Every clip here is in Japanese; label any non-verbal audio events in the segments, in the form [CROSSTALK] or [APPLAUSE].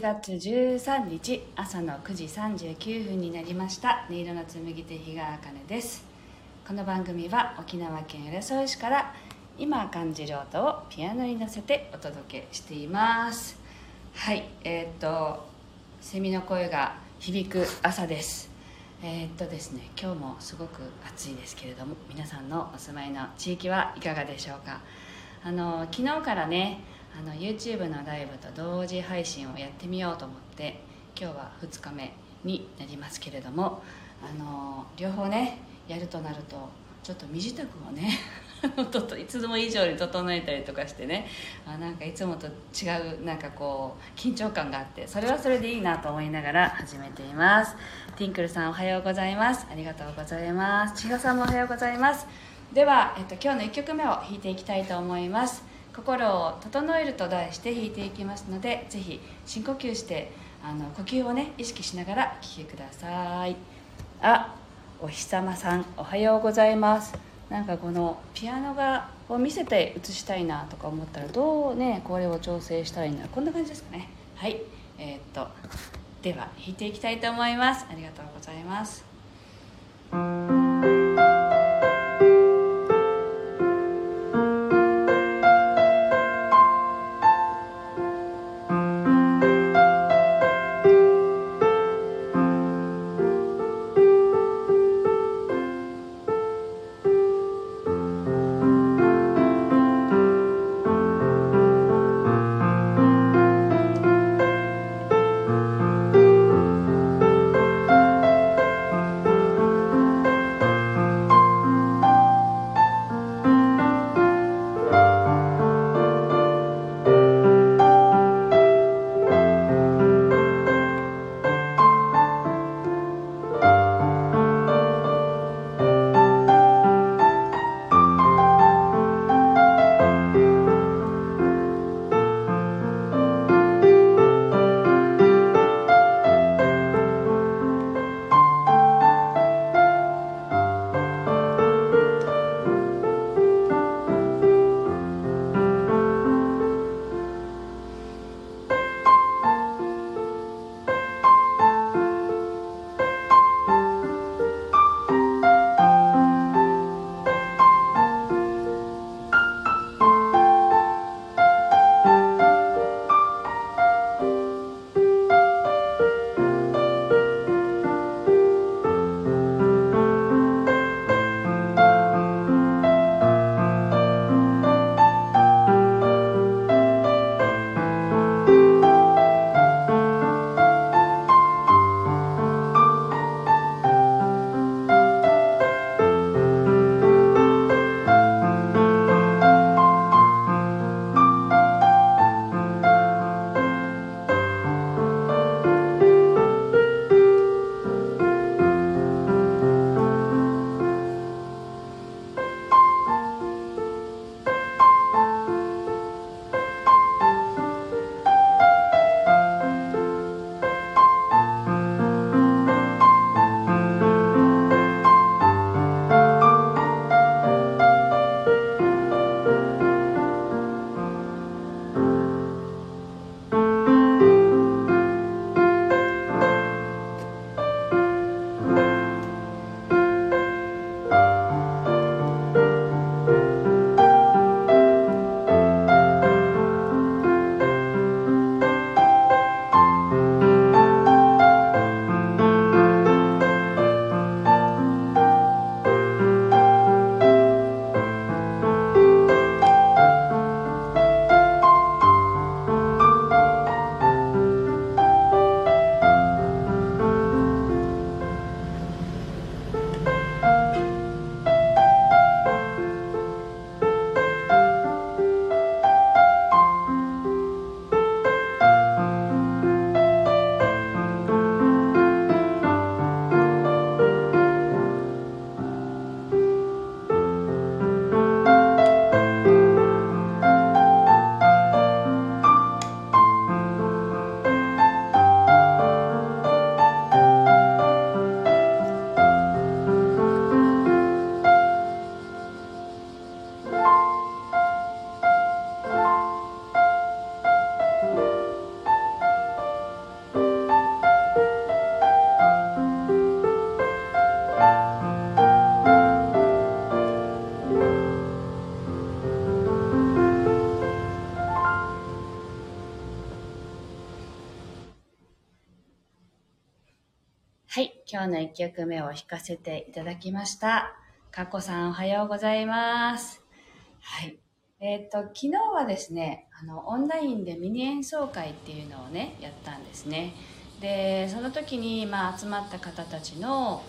ます7月13日朝の9時39分になりました。音色の紡手日川茜です。この番組は沖縄県浦添市から今感じる音をピアノに乗せてお届けしています。はいえー、っとセミの声が響く朝です。えー、っとですね今日もすごく暑いですけれども皆さんのお住まいの地域はいかがでしょうか。あの昨日からねあの YouTube のライブと同時配信をやってみようと思って今日は2日目になりますけれどもあの両方ねやるとなるとちょっと身支度をね [LAUGHS] いつも以上に整えたりとかしてねあなんかいつもと違うなんかこう緊張感があってそれはそれでいいなと思いながら始めています。ティンクルさんおはようございます。ありがとうございます。千尋さんもおはようございます。では、えっと、今日の1曲目を弾いていきたいと思います「心を整える」と題して弾いていきますのでぜひ深呼吸してあの呼吸をね意識しながら聴きください。あお日様さんおはようございます。なんかこのピアノがを見せて映したいなとか思ったらどうねこれを調整したらいいんだこんな感じですかね。はい。えー、っとでは弾いていきたいと思います。ありがとうございます。はい、今日の1曲目を弾かせていただきました。かこさんおはようございます。はい。えっ、と、昨日はですね、あの、オンラインでミニ演奏会っていうのをね、やったんですね。で、その時に、まあ、集まった方たちの、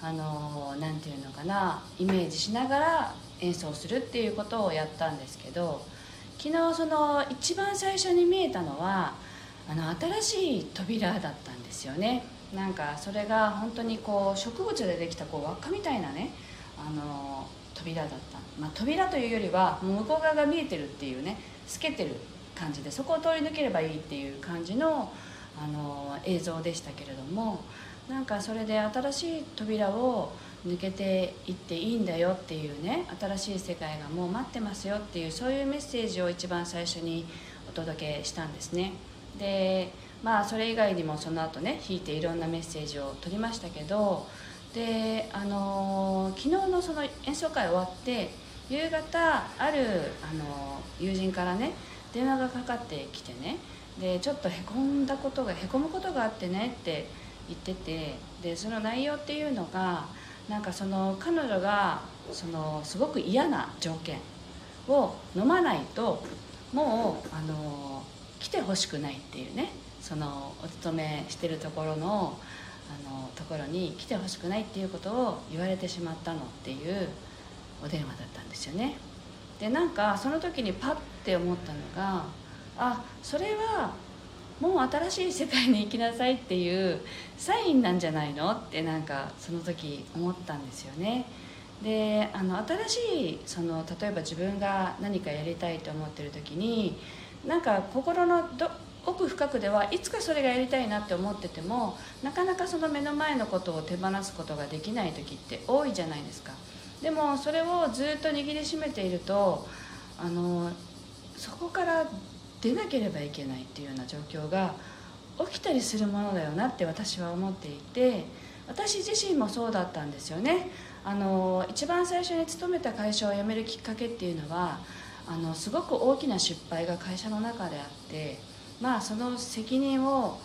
あの、なていうのかな、イメージしながら演奏するっていうことをやったんですけど、昨日その、一番最初に見えたのは、あの、新しい扉だったんですよね。なんかそれが本当にこう植物でできたこう輪っかみたいなねあの扉だった、まあ、扉というよりは向こう側が見えてるっていうね透けてる感じでそこを通り抜ければいいっていう感じのあの映像でしたけれどもなんかそれで新しい扉を抜けていっていいんだよっていうね新しい世界がもう待ってますよっていうそういうメッセージを一番最初にお届けしたんですね。でまあそれ以外にもその後ね弾いていろんなメッセージを取りましたけどであの昨日のその演奏会終わって夕方あるあの友人からね電話がかかってきてねでちょっとへこんだことがへこむことがあってねって言っててでその内容っていうのがなんかその彼女がそのすごく嫌な条件を飲まないともうあの来てほしくないっていうね。そのお勤めしてるところのあのところに来てほしくないっていうことを言われてしまったのっていうお電話だったんですよね。でなんかその時にパッて思ったのがあそれはもう新しい世界に行きなさいっていうサインなんじゃないのってなんかその時思ったんですよね。であの新しいその例えば自分が何かやりたいと思ってる時になんか心のど奥深くではいつかそれがやりたいなって思っててもなかなかその目の前のことを手放すことができない時って多いじゃないですか。でもそれをずっと握りしめているとあのそこから出なければいけないっていうような状況が起きたりするものだよなって私は思っていて私自身もそうだったんですよね。あの一番最初に勤めた会社を辞めるきっかけっていうのはあのすごく大きな失敗が会社の中であってまあその責任を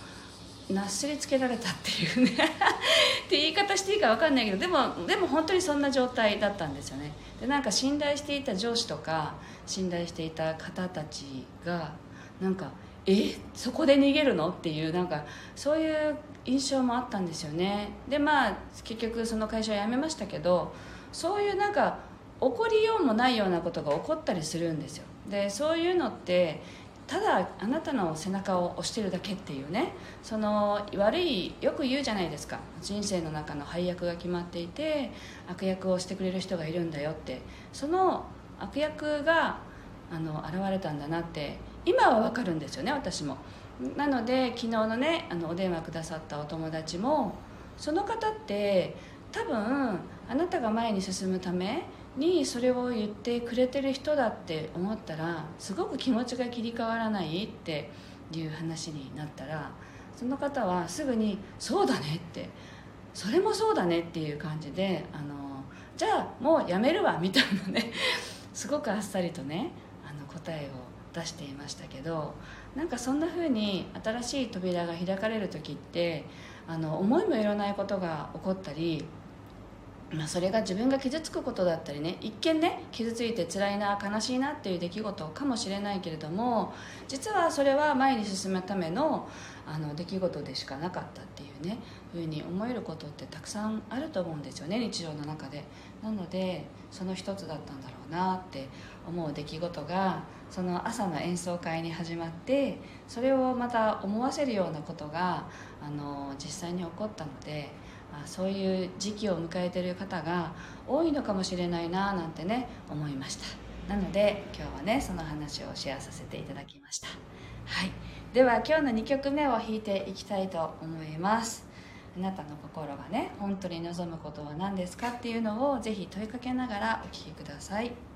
なすりつけられたっていうね。[LAUGHS] って言い方していいか分かんないけどでもでも本当にそんな状態だったんですよね。でなんか信頼していた上司とか信頼していた方たちがなんかえ？そこで逃げるの？っていうなんかそういう印象もあったんですよね。でまあ結局その会社を辞めましたけどそういうなんか起こりようもないようなことが起こったりするんですよ。でそういうのってただあなたの背中を押してるだけっていうね。その悪いよく言うじゃないですか。人生の中の配役が決まっていて悪役をしてくれる人がいるんだよって。その悪役があの現れたんだなって今は分かるんですよね私も。なので昨日のねあのお電話くださったお友達もその方って多分あなたが前に進むためにそれを言ってくれてる人だって思ったらすごく気持ちが切り替わらないっていう話になったらその方はすぐに「そうだね」って「それもそうだね」っていう感じであのじゃあもうやめるわみたいなねすごくあっさりとねあの答えを出していましたけどなんかそんな風に新しい扉が開かれる時ってあの思いもよらないことが起こったりまあ、それが自分が傷つくことだったりね一見ね傷ついて辛いな悲しいなっていう出来事かもしれないけれども実はそれは前に進むためのあの出来事でしかなかったっていうねふうに思えることってたくさんあると思うんですよね日常の中で。なのでその一つだったんだろうなって思う出来事がその朝の演奏会に始まってそれをまた思わせるようなことがあの実際に起こったのであそういう時期を迎えてる方が多いのかもしれないななんてね思いました。なので今日はねその話をシェアさせていただきました。はい。では今日の2曲目を弾いていきたいと思います。あなたの心がね本当に望むことは何ですかっていうのをぜひ問いかけながらお聴きください。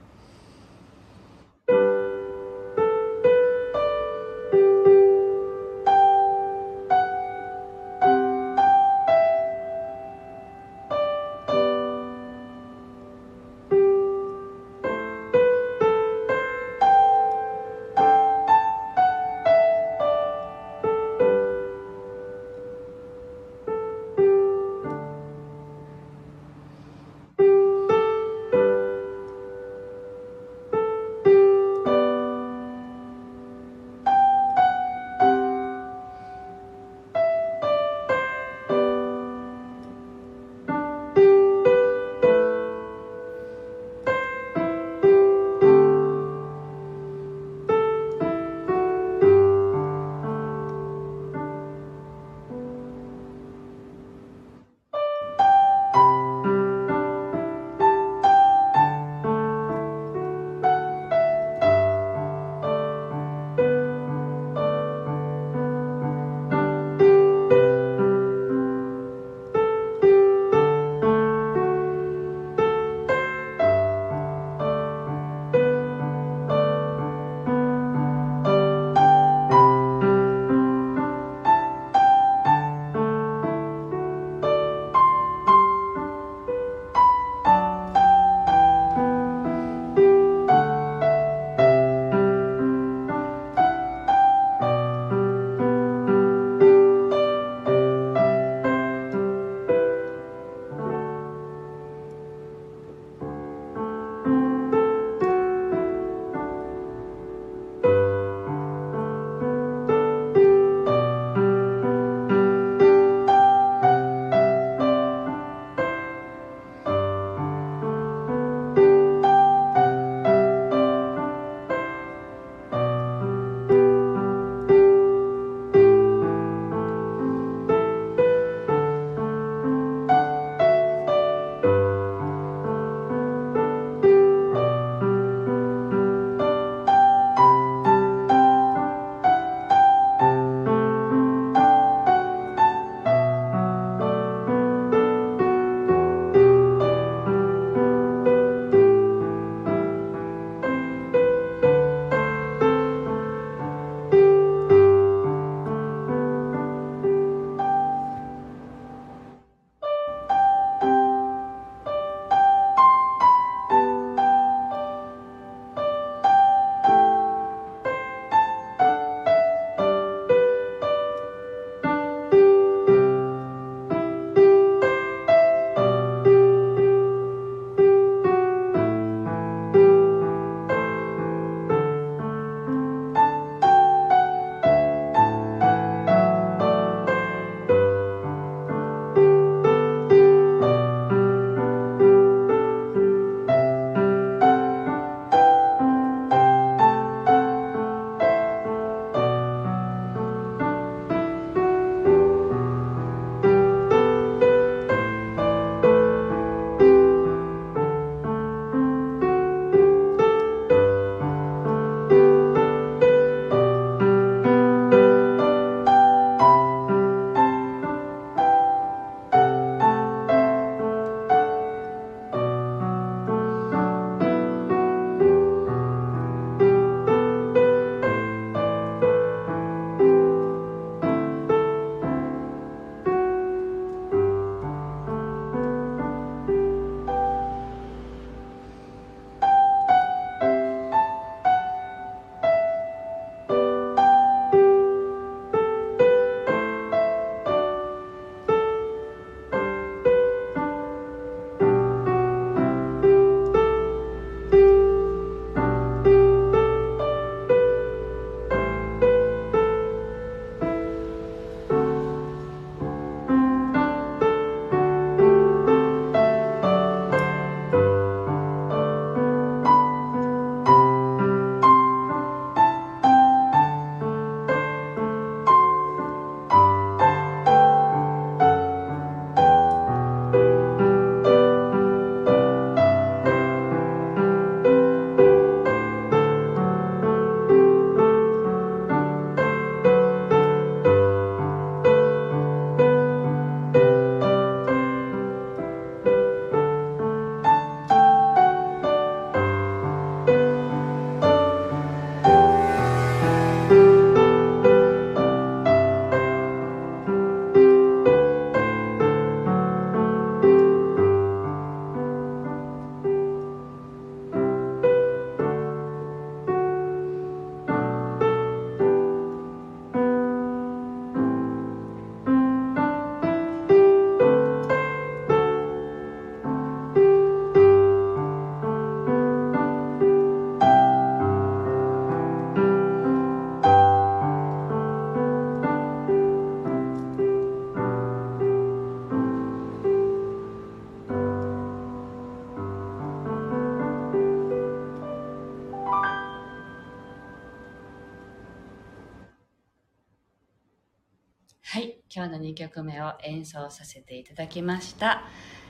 今日の2曲目を演奏させていただきました。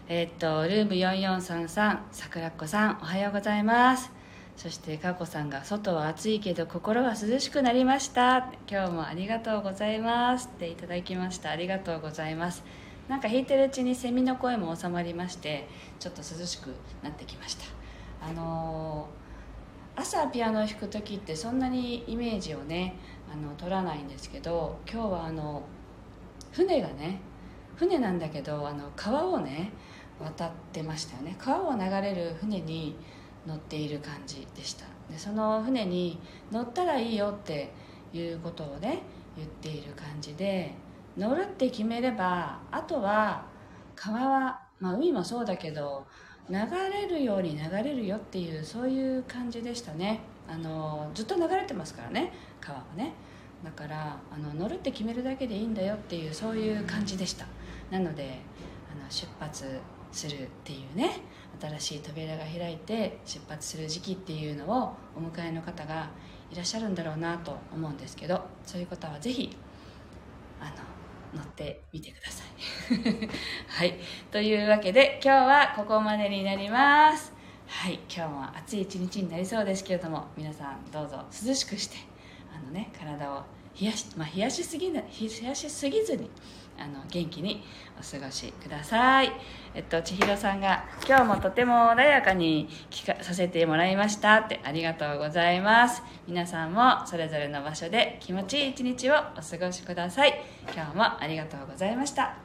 えー、っとルーム4433桜子さんおはようございます。そしてかこさんが「外は暑いけど心は涼しくなりました」今日もありがとうございます。っていただきました。ありがとうございます。なんか弾いてるうちにセミの声も収まりましてちょっと涼しくなってきました。あのー、朝ピアノを弾く時ってそんなにイメージをねあの取らないんですけど今日はあの船がね船なんだけどあの川をね渡ってましたよね。川を流れる船に乗っている感じでした。でその船に乗ったらいいよっていうことをね言っている感じで乗るって決めればあとは川は、まあ、海もそうだけど流れるように流れるよっていうそういう感じでしたね。あのずっと流れてますからね川はね。だからあの乗るって決めるだけでいいんだよっていうそういう感じでした。なのであの出発するっていうね新しい扉が開いて出発する時期っていうのをお迎えの方がいらっしゃるんだろうなと思うんですけどそういう方はぜひあの乗ってみてください。[LAUGHS] はい。というわけで今日はここまでになります。はい。今日も暑い一日になりそうですけれども皆さんどうぞ涼しくしてあのね体を冷やし,、まあ、冷やしすぎな冷やしすぎずにあの元気にお過ごしください。えっと、千尋さんが、今日もとても穏やかに聞かさせてもらいましたってありがとうございます。皆さんもそれぞれの場所で気持ちいい一日をお過ごしください。今日もありがとうございました。